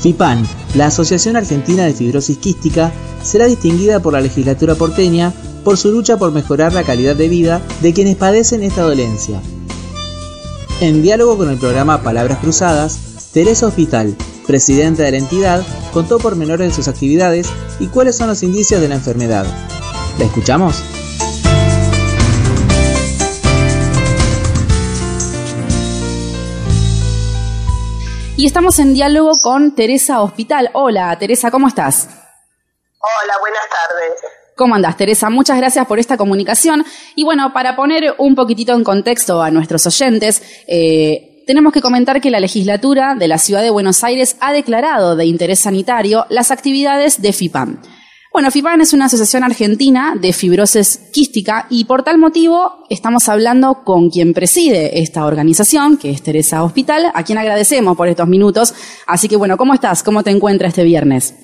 FIPAN, la Asociación Argentina de Fibrosis Quística, será distinguida por la legislatura porteña por su lucha por mejorar la calidad de vida de quienes padecen esta dolencia. En diálogo con el programa Palabras Cruzadas, Teresa Hospital, presidenta de la entidad, contó por menores de sus actividades y cuáles son los indicios de la enfermedad. ¿La escuchamos? Y estamos en diálogo con Teresa Hospital. Hola, Teresa, ¿cómo estás? Hola, buenas tardes. ¿Cómo andás, Teresa? Muchas gracias por esta comunicación. Y bueno, para poner un poquitito en contexto a nuestros oyentes, eh, tenemos que comentar que la legislatura de la Ciudad de Buenos Aires ha declarado de interés sanitario las actividades de FIPAM. Bueno, FIPAN es una asociación argentina de fibrosis quística y por tal motivo estamos hablando con quien preside esta organización, que es Teresa Hospital, a quien agradecemos por estos minutos. Así que bueno, ¿cómo estás? ¿Cómo te encuentras este viernes?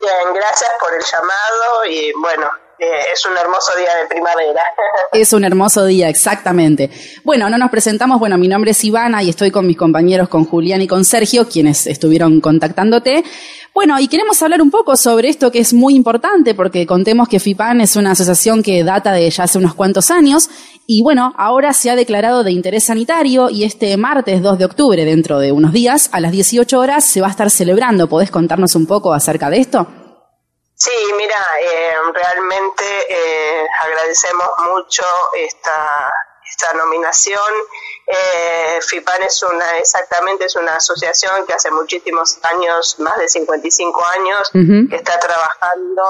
Bien, gracias por el llamado y bueno, eh, es un hermoso día de primavera. Es un hermoso día, exactamente. Bueno, no nos presentamos. Bueno, mi nombre es Ivana y estoy con mis compañeros, con Julián y con Sergio, quienes estuvieron contactándote. Bueno, y queremos hablar un poco sobre esto que es muy importante, porque contemos que FIPAN es una asociación que data de ya hace unos cuantos años, y bueno, ahora se ha declarado de interés sanitario y este martes 2 de octubre, dentro de unos días, a las 18 horas, se va a estar celebrando. ¿Podés contarnos un poco acerca de esto? Sí, mira, eh, realmente eh, agradecemos mucho esta, esta nominación. Eh, FIPAN es una, exactamente, es una asociación que hace muchísimos años, más de 55 años, que está trabajando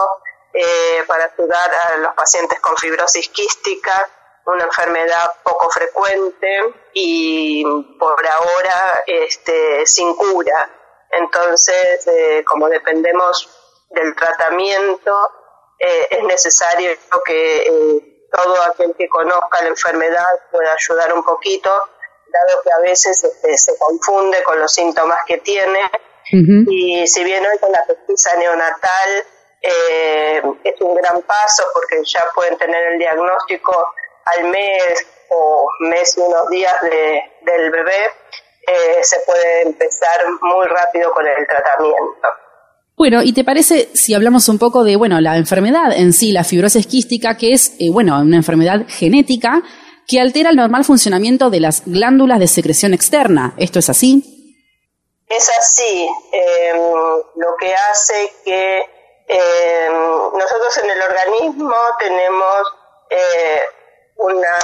eh, para ayudar a los pacientes con fibrosis quística, una enfermedad poco frecuente y por ahora este, sin cura. Entonces, eh, como dependemos del tratamiento, eh, es necesario que todo aquel que conozca la enfermedad pueda ayudar un poquito, dado que a veces este, se confunde con los síntomas que tiene. Y si bien hoy con la pesquisa neonatal eh, es un gran paso porque ya pueden tener el diagnóstico al mes o mes y unos días de, del bebé, se puede empezar muy rápido con el tratamiento. Bueno, ¿y te parece si hablamos un poco de, bueno, la enfermedad en sí, la fibrosis quística, que es, eh, bueno, una enfermedad genética que altera el normal funcionamiento de las glándulas de secreción externa? ¿Esto es así? Es así. Em, lo que hace que em, nosotros en el organismo tenemos eh, una,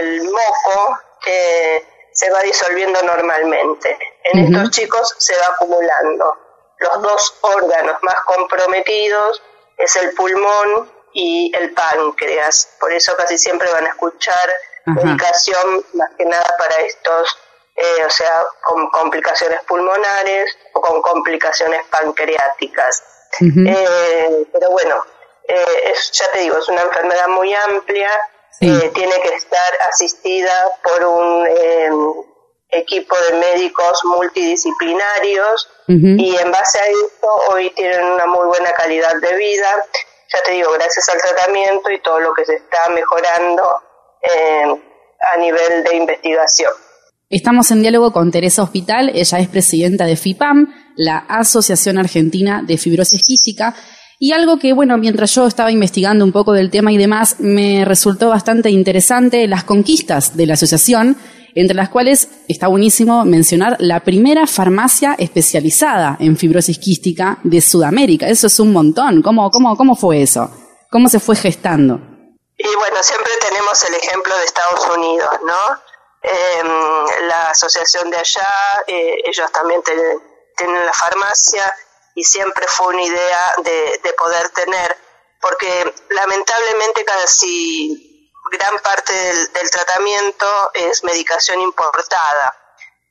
el moco que se va disolviendo normalmente. En estos chicos se va acumulando los dos órganos más comprometidos es el pulmón y el páncreas. Por eso casi siempre van a escuchar medicación más que nada para estos, eh, o sea, con complicaciones pulmonares o con complicaciones pancreáticas. Eh, pero bueno, eh, es, ya te digo, es una enfermedad muy amplia, tiene que estar asistida por un equipo de médicos multidisciplinarios y en base a esto hoy tienen una muy buena calidad de vida, ya te digo, gracias al tratamiento y todo lo que se está mejorando eh, a nivel de investigación. Estamos en diálogo con Teresa Hospital, ella es presidenta de FIPAM, la Asociación Argentina de Fibrosis Quística, y algo que, bueno, mientras yo estaba investigando un poco del tema y demás, me resultó bastante interesante las conquistas de la asociación entre las cuales está buenísimo mencionar la primera farmacia especializada en fibrosis quística de Sudamérica. Eso es un montón. ¿Cómo, cómo, cómo fue eso? ¿Cómo se fue gestando? Y bueno, siempre tenemos el ejemplo de Estados Unidos, ¿no? Em, la asociación de allá, eh, ellos también tienen la farmacia y siempre fue una idea de, de poder tener, porque lamentablemente casi gran parte del, tratamiento es medicación importada.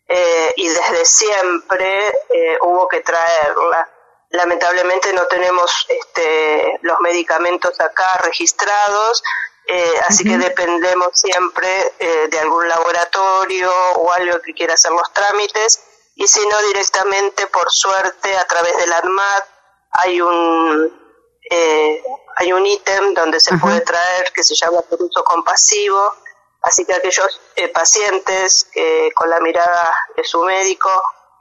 Eh, y desde siempre eh, hubo que traerla. Lamentablemente no tenemos este, los medicamentos acá registrados, eh, así que dependemos siempre de algún laboratorio o algo que quiera hacer los trámites. Y si no directamente, por suerte, a través del ANMAT hay un hay un ítem donde se puede traer que se llama por uso compasivo, así que aquellos eh, pacientes con la mirada de su médico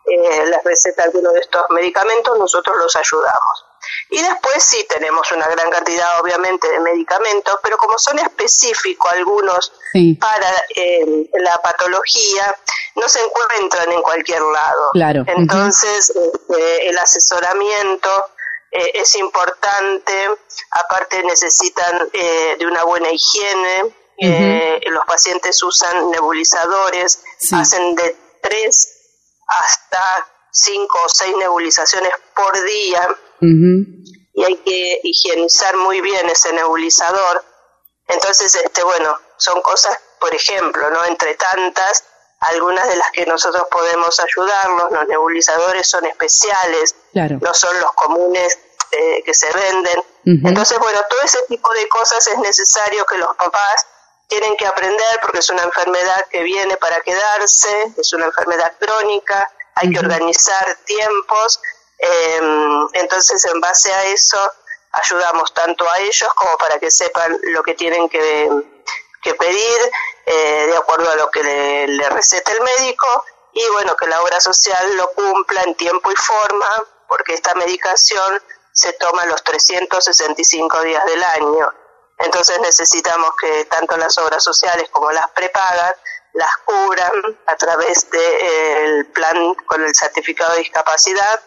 eh, les receta alguno de estos medicamentos, nosotros los ayudamos. Y después sí tenemos una gran cantidad, obviamente, de medicamentos, pero como son específicos algunos para eh, la patología, no se encuentran en cualquier lado. Claro. Entonces, este, el asesoramiento eh, es importante, aparte necesitan eh, de una buena higiene, los pacientes usan nebulizadores, hacen de tres hasta cinco o seis nebulizaciones por día y hay que higienizar muy bien ese nebulizador. Entonces, este, bueno, son cosas, por ejemplo, ¿no? Entre tantas, algunas de las que nosotros podemos ayudarlos, los nebulizadores son especiales, no son los comunes eh, que se venden. Entonces, bueno, todo ese tipo de cosas es necesario que los papás tienen que aprender porque es una enfermedad que viene para quedarse, es una enfermedad crónica, hay que organizar tiempos Em, entonces, en base a eso, ayudamos tanto a ellos como para que sepan lo que tienen que, pedir eh, de acuerdo a lo que le, receta el médico y bueno, que la obra social lo cumpla en tiempo y forma porque esta medicación se toma los 365 días del año. Entonces necesitamos que tanto las obras sociales como las prepagas las cubran a través del plan con el certificado de discapacidad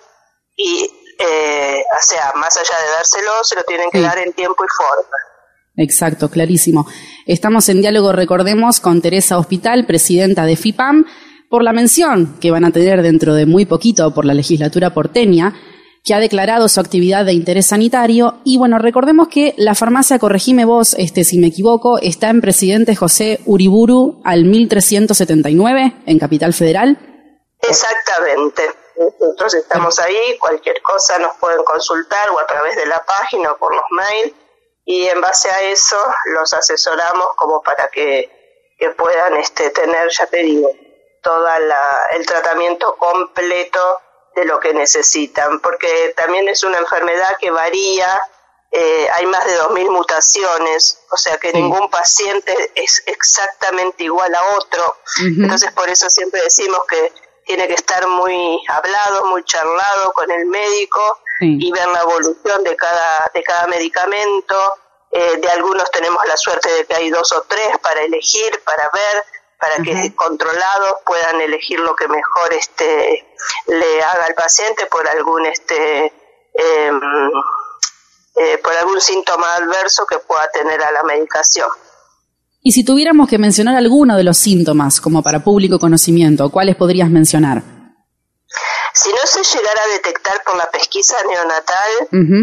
y, eh, o sea, más allá de dárselo, se lo tienen que dar en tiempo y forma. Exacto, clarísimo. Estamos en diálogo, recordemos, con Teresa Hospital, presidenta de FIPAM, por la mención que van a tener dentro de muy poquito por la legislatura porteña, que ha declarado su actividad de interés sanitario. Y bueno, recordemos que la farmacia, corregime vos este, si me equivoco, está en Presidente José Uriburu al 1379, en Capital Federal. Exactamente. Nosotros estamos ahí, cualquier cosa nos pueden consultar o a través de la página o por los mails y en base a eso los asesoramos como para que, puedan este, tener, ya te digo, todo el tratamiento completo de lo que necesitan, porque también es una enfermedad que varía, eh, hay más de 2.000 mutaciones, o sea que ningún paciente es exactamente igual a otro, entonces por eso siempre decimos que tiene que estar muy hablado, muy charlado con el médico y ver la evolución de cada, de cada medicamento. Eh, de algunos tenemos la suerte de que hay dos o tres para elegir, para ver, para que controlados puedan elegir lo que mejor este, le haga al paciente por algún este em, eh, por algún síntoma adverso que pueda tener a la medicación. Y si tuviéramos que mencionar alguno de los síntomas, como para público conocimiento, ¿cuáles podrías mencionar? Si no se llegara a detectar por la pesquisa neonatal,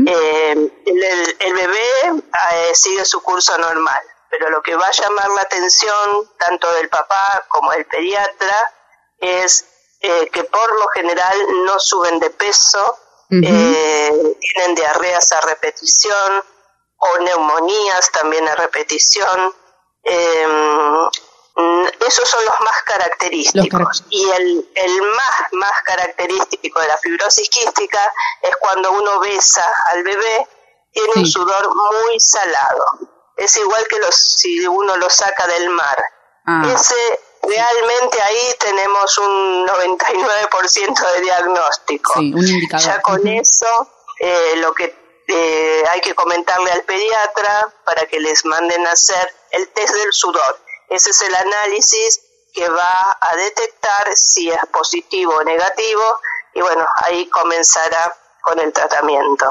eh, el, bebé eh, sigue su curso normal, pero lo que va a llamar la atención tanto del papá como del pediatra es eh, que por lo general no suben de peso, tienen diarreas a repetición o neumonías también a repetición, eh, esos son los más característicos. y el, el más, más característico de la fibrosis quística es cuando uno besa al bebé, tiene un sudor muy salado. Es igual que los, si uno lo saca del mar. Ah. Ese realmente ahí tenemos un 99% de diagnóstico. Ya con eso, eh, lo que eh, hay que comentarle al pediatra para que les manden a hacer el test del sudor. Ese es el análisis que va a detectar si es positivo o negativo y bueno, ahí comenzará con el tratamiento.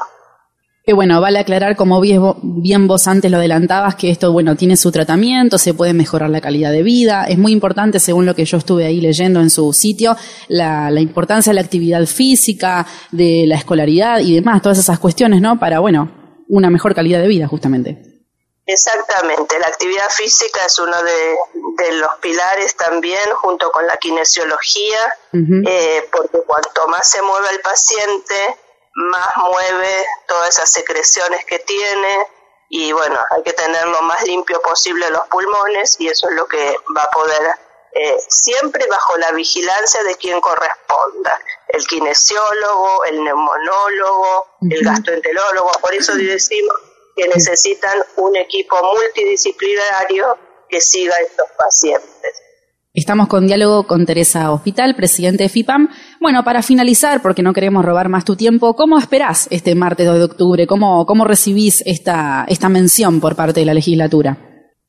Que bueno, vale aclarar, como bien vos antes lo adelantabas, que esto, bueno, tiene su tratamiento, se puede mejorar la calidad de vida. Es muy importante, según lo que yo estuve ahí leyendo en su sitio, la, la importancia de la actividad física, de la escolaridad y demás, todas esas cuestiones, ¿no? Para, bueno, una mejor calidad de vida, justamente. Exactamente, la actividad física es uno de, los pilares también, junto con la kinesiología, eh, porque cuanto más se mueve el paciente, más mueve todas esas secreciones que tiene y bueno, hay que tener lo más limpio posible los pulmones y eso es lo que va a poder, eh, siempre bajo la vigilancia de quien corresponda, el kinesiólogo, el neumonólogo, el gastroenterólogo, por eso decimos que necesitan un equipo multidisciplinario que siga a estos pacientes. Estamos con diálogo con Teresa Hospital, presidente de FIPAM. Bueno, para finalizar, porque no queremos robar más tu tiempo, ¿cómo esperás este martes 2 de octubre? ¿Cómo, cómo recibís esta, esta mención por parte de la legislatura?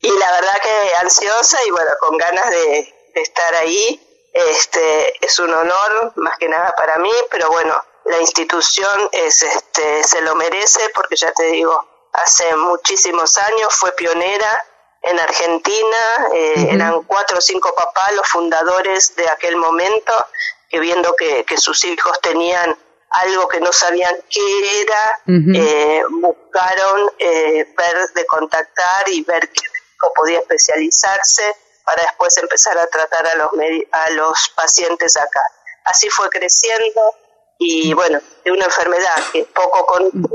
Y la verdad que ansiosa y bueno, con ganas de, estar ahí. Este, es un honor, más que nada para mí, pero bueno, la institución es, este, se lo merece porque ya te digo, hace muchísimos años fue pionera en Argentina, eh, eran cuatro o cinco papás los fundadores de aquel momento, viendo que, sus hijos tenían algo que no sabían qué era, eh, buscaron eh, ver de contactar y ver qué podía especializarse para después empezar a tratar a los, a los pacientes acá. Así fue creciendo y bueno, de una enfermedad que es poco conocida,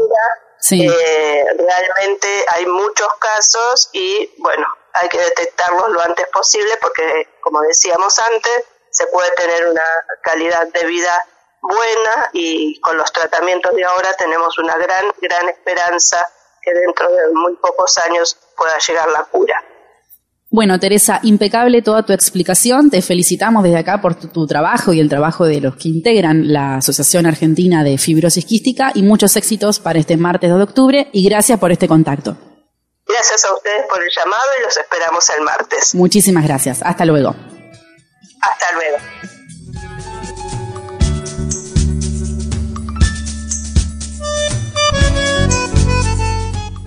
eh, realmente hay muchos casos y bueno, hay que detectarlos lo antes posible porque, como decíamos antes, se puede tener una calidad de vida buena y con los tratamientos de ahora tenemos una gran, gran esperanza que dentro de muy pocos años pueda llegar la cura. Bueno, Teresa, impecable toda tu explicación. Te felicitamos desde acá por tu, trabajo y el trabajo de los que integran la Asociación Argentina de Fibrosis Quística y muchos éxitos para este martes 2 de octubre y gracias por este contacto. Gracias a ustedes por el llamado y los esperamos el martes. Muchísimas gracias. Hasta luego. Hasta luego.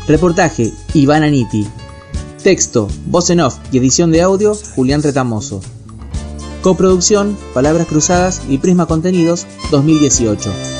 Reportaje Iván Aniti. Texto, voz en off y edición de audio, Julián Retamoso. Coproducción, Palabras Cruzadas y Prisma Contenidos 2018.